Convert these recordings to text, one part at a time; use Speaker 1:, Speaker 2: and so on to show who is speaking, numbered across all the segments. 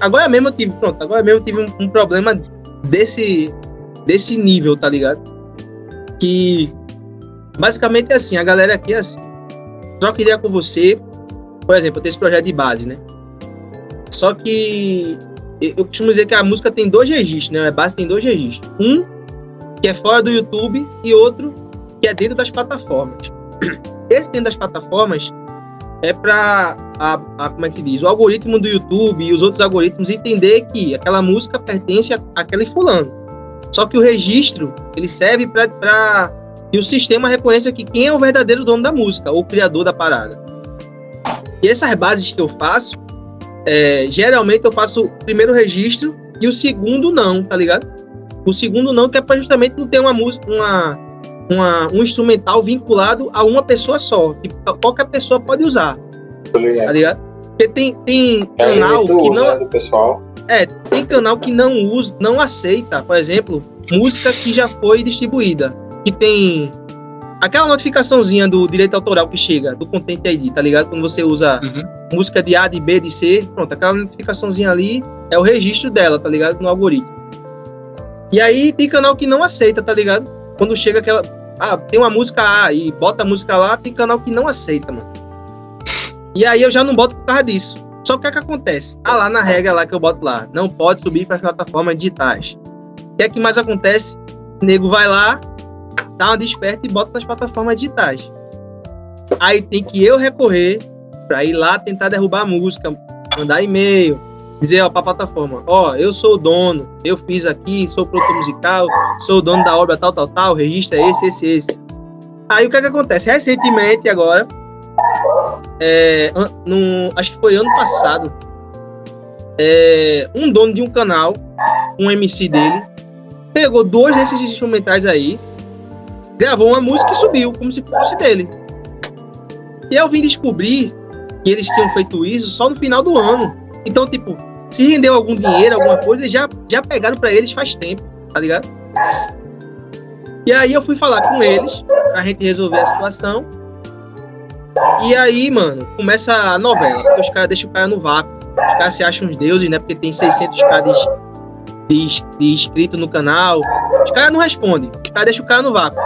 Speaker 1: Agora mesmo eu tive, pronto, agora mesmo eu tive um, um problema desse, desse nível, tá ligado? Que basicamente é assim, a galera aqui é assim, troca ideia com você, por exemplo, eu tenho esse projeto de base, né? Só que eu costumo dizer que a música tem dois registros, né? A base tem dois registros. Um que é fora do YouTube e outro que é dentro das plataformas. Esse dentro das plataformas é para como é que se diz, o algoritmo do YouTube e os outros algoritmos entender que aquela música pertence àquele fulano. Só que o registro ele serve para que o sistema reconheça que quem é o verdadeiro dono da música, ou o criador da parada. E essas bases que eu faço, é, geralmente eu faço o primeiro registro e o segundo não, tá ligado? O segundo não, que é para justamente não ter uma música, uma, uma, um instrumental vinculado a uma pessoa só, que qualquer pessoa pode usar. Tá ligado? Porque tem, tem é canal que usa, não. Né, pessoal. É, tem canal que não usa, não aceita, por exemplo, música que já foi distribuída. Que tem aquela notificaçãozinha do direito autoral que chega, do Content ID, tá ligado? Quando você usa uhum. música de A, de B, de C, pronto, aquela notificaçãozinha ali é o registro dela, tá ligado? No algoritmo. E aí tem canal que não aceita, tá ligado? Quando chega aquela. Ah, tem uma música A e bota a música lá, tem canal que não aceita, mano. E aí eu já não boto por causa disso. Só que o é que acontece? Ah, lá na regra lá que eu boto lá, não pode subir para as plataformas digitais. O que é que mais acontece? O nego vai lá, dá uma desperta e bota nas plataformas digitais. Aí tem que eu recorrer para ir lá tentar derrubar a música, mandar e-mail, dizer para a plataforma, ó, eu sou o dono, eu fiz aqui, sou produtor musical, sou o dono da obra tal, tal, tal, registro é esse, esse, esse. Aí o que, é que acontece? Recentemente, agora, é, no, acho que foi ano passado, é, um dono de um canal, um MC dele, pegou dois desses instrumentais aí, gravou uma música e subiu, como se fosse dele. E eu vim descobrir que eles tinham feito isso só no final do ano. Então, tipo, se rendeu algum dinheiro, alguma coisa, já, já pegaram para eles faz tempo, tá ligado? E aí eu fui falar com eles pra gente resolver a situação. E aí, mano, começa a novela, porque os caras deixam o cara no vácuo. Os caras se acham uns deuses, né? Porque tem 600 caras de, de, de inscrito no canal. Os caras não respondem. Os caras deixam o cara no vácuo.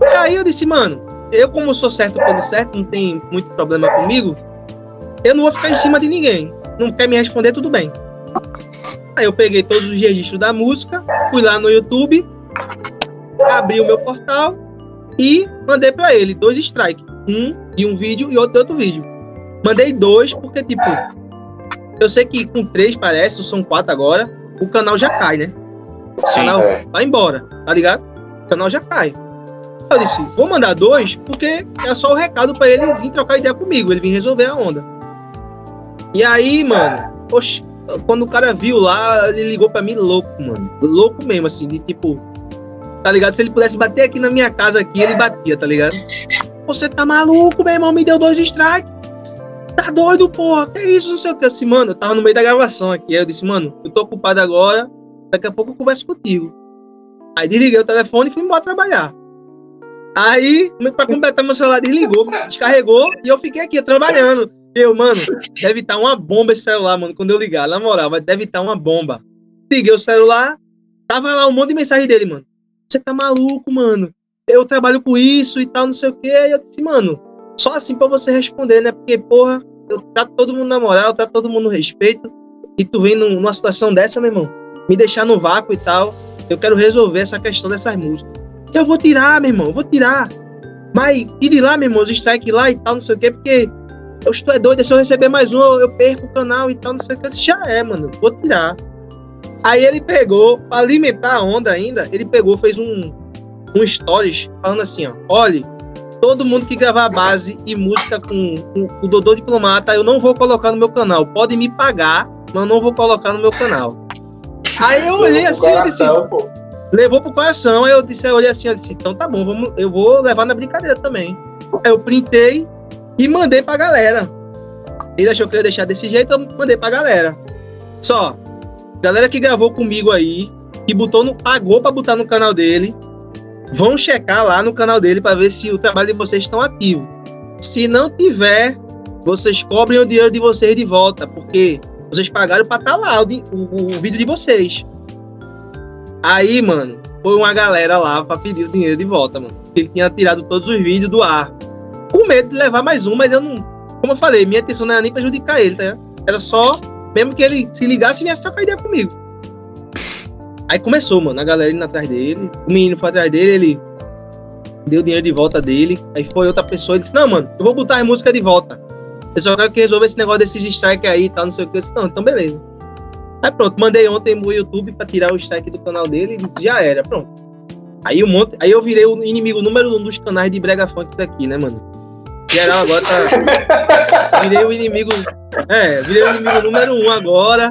Speaker 1: E aí eu disse, mano, eu como sou certo pelo certo, não tem muito problema comigo, eu não vou ficar em cima de ninguém não quer me responder, tudo bem. Aí eu peguei todos os registros da música, fui lá no YouTube, abri o meu portal e mandei para ele dois strikes. Um de um vídeo e outro de outro vídeo. Mandei dois porque, tipo, eu sei que com três parece, são quatro agora, o canal já cai, né? O Sim, canal é. vai embora, tá ligado? O canal já cai. Eu disse, vou mandar dois porque é só o recado para ele vir trocar ideia comigo, ele vir resolver a onda. E aí, mano, oxe, quando o cara viu lá, ele ligou pra mim louco, mano. Louco mesmo, assim, de tipo. Tá ligado? Se ele pudesse bater aqui na minha casa aqui, ele batia, tá ligado? Você tá maluco, meu irmão? Me deu dois strikes. Tá doido, porra? Que isso? Não sei o que. Assim, mano, eu tava no meio da gravação aqui. Aí eu disse, mano, eu tô ocupado agora. Daqui a pouco eu converso contigo. Aí desliguei o telefone e fui embora trabalhar. Aí, pra completar meu celular, desligou, descarregou e eu fiquei aqui trabalhando. Eu, mano, deve estar tá uma bomba esse celular, mano. Quando eu ligar, na moral, deve estar tá uma bomba. Liguei o celular, tava lá um monte de mensagem dele, mano. Você tá maluco, mano? Eu trabalho com isso e tal, não sei o quê. E eu disse, mano, só assim pra você responder, né? Porque, porra, eu trato todo mundo na moral, trato todo mundo no respeito. E tu vem numa situação dessa, meu irmão, me deixar no vácuo e tal. Eu quero resolver essa questão dessas músicas. Eu vou tirar, meu irmão, eu vou tirar. Mas tire lá, meu irmão, os strike lá e tal, não sei o quê, porque eu estou é doido, se eu receber mais um, eu perco o canal e tal, não sei o que. Já é, mano, vou tirar. Aí ele pegou, para alimentar a onda ainda, ele pegou, fez um, um stories falando assim, ó, olhe, todo mundo que gravar base e música com, com, o Dodô Diplomata, eu não vou colocar no meu canal. Pode me pagar, mas eu não vou colocar no meu canal. Aí eu olhei assim, eu disse, levou pro coração, aí eu disse, eu olhei assim, eu disse, então tá bom, vamos, eu vou levar na brincadeira também. Aí eu printei, e mandei pra galera. Ele achou que eu ia deixar desse jeito, eu mandei pra galera. Só, galera que gravou comigo aí, que botou no, pagou pra botar no canal dele, vão checar lá no canal dele para ver se o trabalho de vocês estão ativo. Se não tiver, vocês cobrem o dinheiro de vocês de volta, porque Vocês pagaram pra estar tá lá o, o, o, vídeo de vocês. Aí, mano, foi uma galera lá pra pedir o dinheiro de volta, mano. Ele tinha tirado todos os vídeos do ar. Com medo de levar mais um, mas eu não. Como eu falei, minha intenção não era nem prejudicar ele, tá? Era só, mesmo que ele se ligasse e viesse trocar ideia comigo. Aí começou, mano, a galera indo atrás dele. O menino foi atrás dele, ele deu dinheiro de volta dele. Aí foi outra pessoa e disse: Não, mano, eu vou botar a música de volta. Eu só quero que resolva esse negócio desses strike aí e tal, não sei o que. Eu disse, não, então beleza. Aí pronto, mandei ontem no YouTube pra tirar o strike do canal dele e já era, pronto. Aí, um monte, aí eu virei o inimigo número um dos canais de Brega Funk daqui, né, mano? Geral agora tá. Virei o inimigo. É, virei o inimigo número um agora.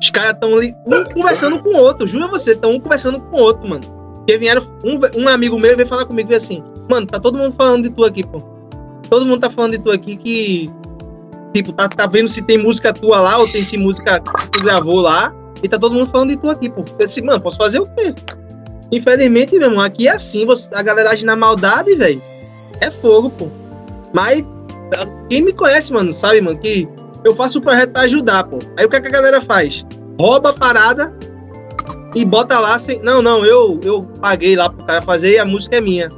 Speaker 1: Os caras estão ali, um conversando com o outro, juro você, estão um conversando com o outro, mano. Porque vieram, um, um amigo meu veio falar comigo e assim, mano, tá todo mundo falando de tu aqui, pô. Todo mundo tá falando de tu aqui que tipo, tá, tá vendo se tem música tua lá ou tem se música que tu gravou lá. E tá todo mundo falando de tu aqui, pô. Eu disse, mano, posso fazer o quê? Infelizmente, meu irmão, aqui é assim, você, a galera age na maldade, velho. É fogo, pô. Mas quem me conhece, mano, sabe, mano, que eu faço o projeto pra ajudar, pô. Aí o que, é que a galera faz? Rouba a parada e bota lá sem. Não, não, eu, eu paguei lá pro cara fazer e a música é minha.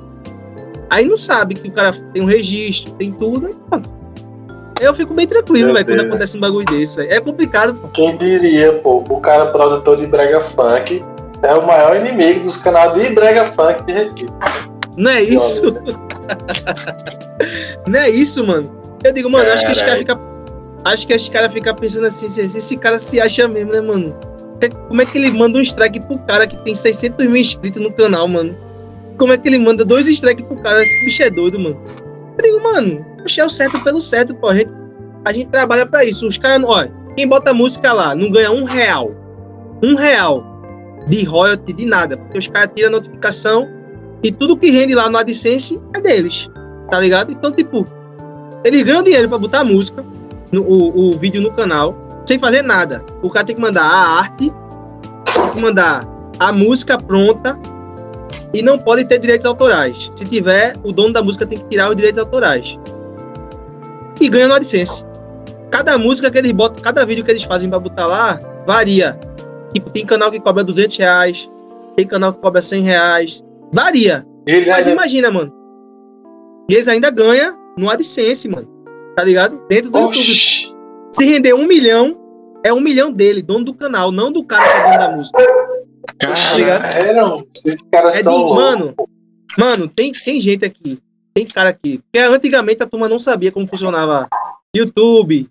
Speaker 1: Aí não sabe que o cara tem um registro, tem tudo. Aí, eu fico bem tranquilo, velho, quando acontece um bagulho desse, velho. É complicado, pô.
Speaker 2: Quem diria, pô, o cara produtor de Brega Funk é o maior inimigo dos canais de Brega Funk de Recife.
Speaker 1: Não é isso? Não é isso, mano. Eu digo, mano, acho que os caras ficam. Acho que os caras ficam pensando assim, esse cara se acha mesmo, né, mano? Como é que ele manda um strike pro cara que tem 600 mil inscritos no canal, mano? Como é que ele manda dois strikes pro cara? Esse bicho é doido, mano. Eu digo, mano, puxei o certo pelo certo, pô. A gente, a gente trabalha pra isso. Os caras, olha, quem bota música lá não ganha um real. Um real de royalty, de nada. Porque os caras tiram a notificação e tudo que rende lá no AdSense é deles. Tá ligado? Então, tipo, eles ganham dinheiro pra botar música, no, o, o vídeo no canal, sem fazer nada. O cara tem que mandar a arte, tem que mandar a música pronta e não pode ter direitos autorais. Se tiver, o dono da música tem que tirar os direitos autorais. E ganha no AdSense. Cada música que eles botam, cada vídeo que eles fazem para botar lá, varia. Tipo, tem canal que cobra 200 reais, tem canal que cobra 100 reais. Varia. Mas ainda... imagina, mano. Eles ainda ganham no AdSense, mano. Tá ligado? Dentro do Oxi. YouTube. Se render um milhão, é um milhão dele, dono do canal, não do cara que é dono da música.
Speaker 2: Caralho, esses caras é
Speaker 1: são de, Mano, mano tem, tem gente aqui, tem cara aqui. Porque antigamente a turma não sabia como funcionava YouTube,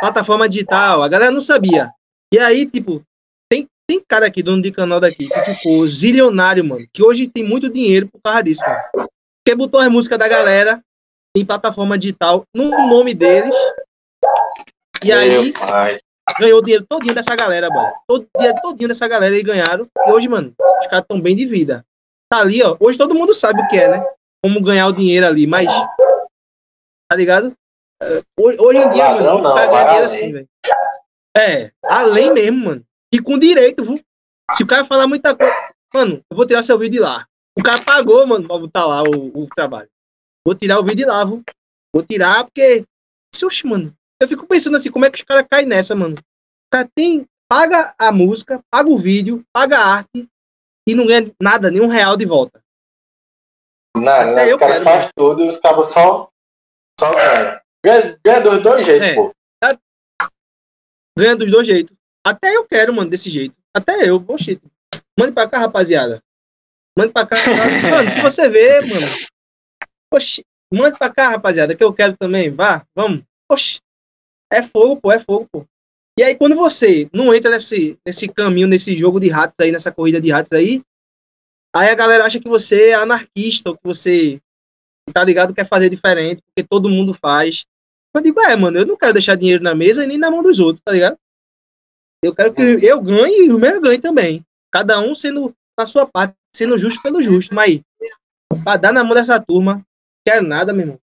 Speaker 1: plataforma digital, a galera não sabia. E aí, tipo, tem, cara aqui, dono de canal daqui, que ficou zilionário, mano, que hoje tem muito dinheiro por causa disso, mano. Porque botou as músicas da galera em plataforma digital no nome deles. E Meu aí, pai ganhou o dinheiro todinho dessa galera, mano. Todo dinheiro todinho dessa galera e ganharam. E hoje, mano, os caras estão bem de vida. Tá ali, ó. Hoje todo mundo sabe o que é, né? Como ganhar o dinheiro ali, mas. Tá ligado? Hoje, hoje em dia, mano, não, o cara ganha dinheiro assim, velho. É, além mesmo, mano. E com direito, viu? Se o cara falar muita coisa. Mano, eu vou tirar seu vídeo de lá. O cara pagou, mano, pra botar lá o, o trabalho. Vou tirar o vídeo de lá, viu? Vou tirar porque. Oxe, mano, eu fico pensando assim, como é que os caras caem nessa, mano? O cara tem, paga a música, paga o vídeo, paga a arte e não ganha nada, nenhum real de volta.
Speaker 2: Nada, Até eu quero, faz tudo e os cabos só, só ganham. Ganha, ganha dos dois jeitos, é. pô.
Speaker 1: Ganha dos dois jeitos. Até eu quero, mano, desse jeito. Até eu, poxa. Mande pra cá, rapaziada. Mande pra cá. mano, se você vê, mano. Poxa, mande pra cá, rapaziada, que eu quero também. Vá, vamos. Poxa, é fogo, pô, é fogo, pô. E aí, quando você não entra nesse, nesse caminho, nesse jogo de ratos aí, nessa corrida de ratos aí, aí a galera acha que você é anarquista, ou que você, tá ligado, quer fazer diferente, porque todo mundo faz. Eu digo, é, mano, eu não quero deixar dinheiro na mesa e nem na mão dos outros, tá ligado? Eu quero que eu ganhe e o meu ganhe também. Cada um sendo na sua parte, sendo justo pelo justo. Mas pra dar na mão dessa turma, quero nada, meu irmão.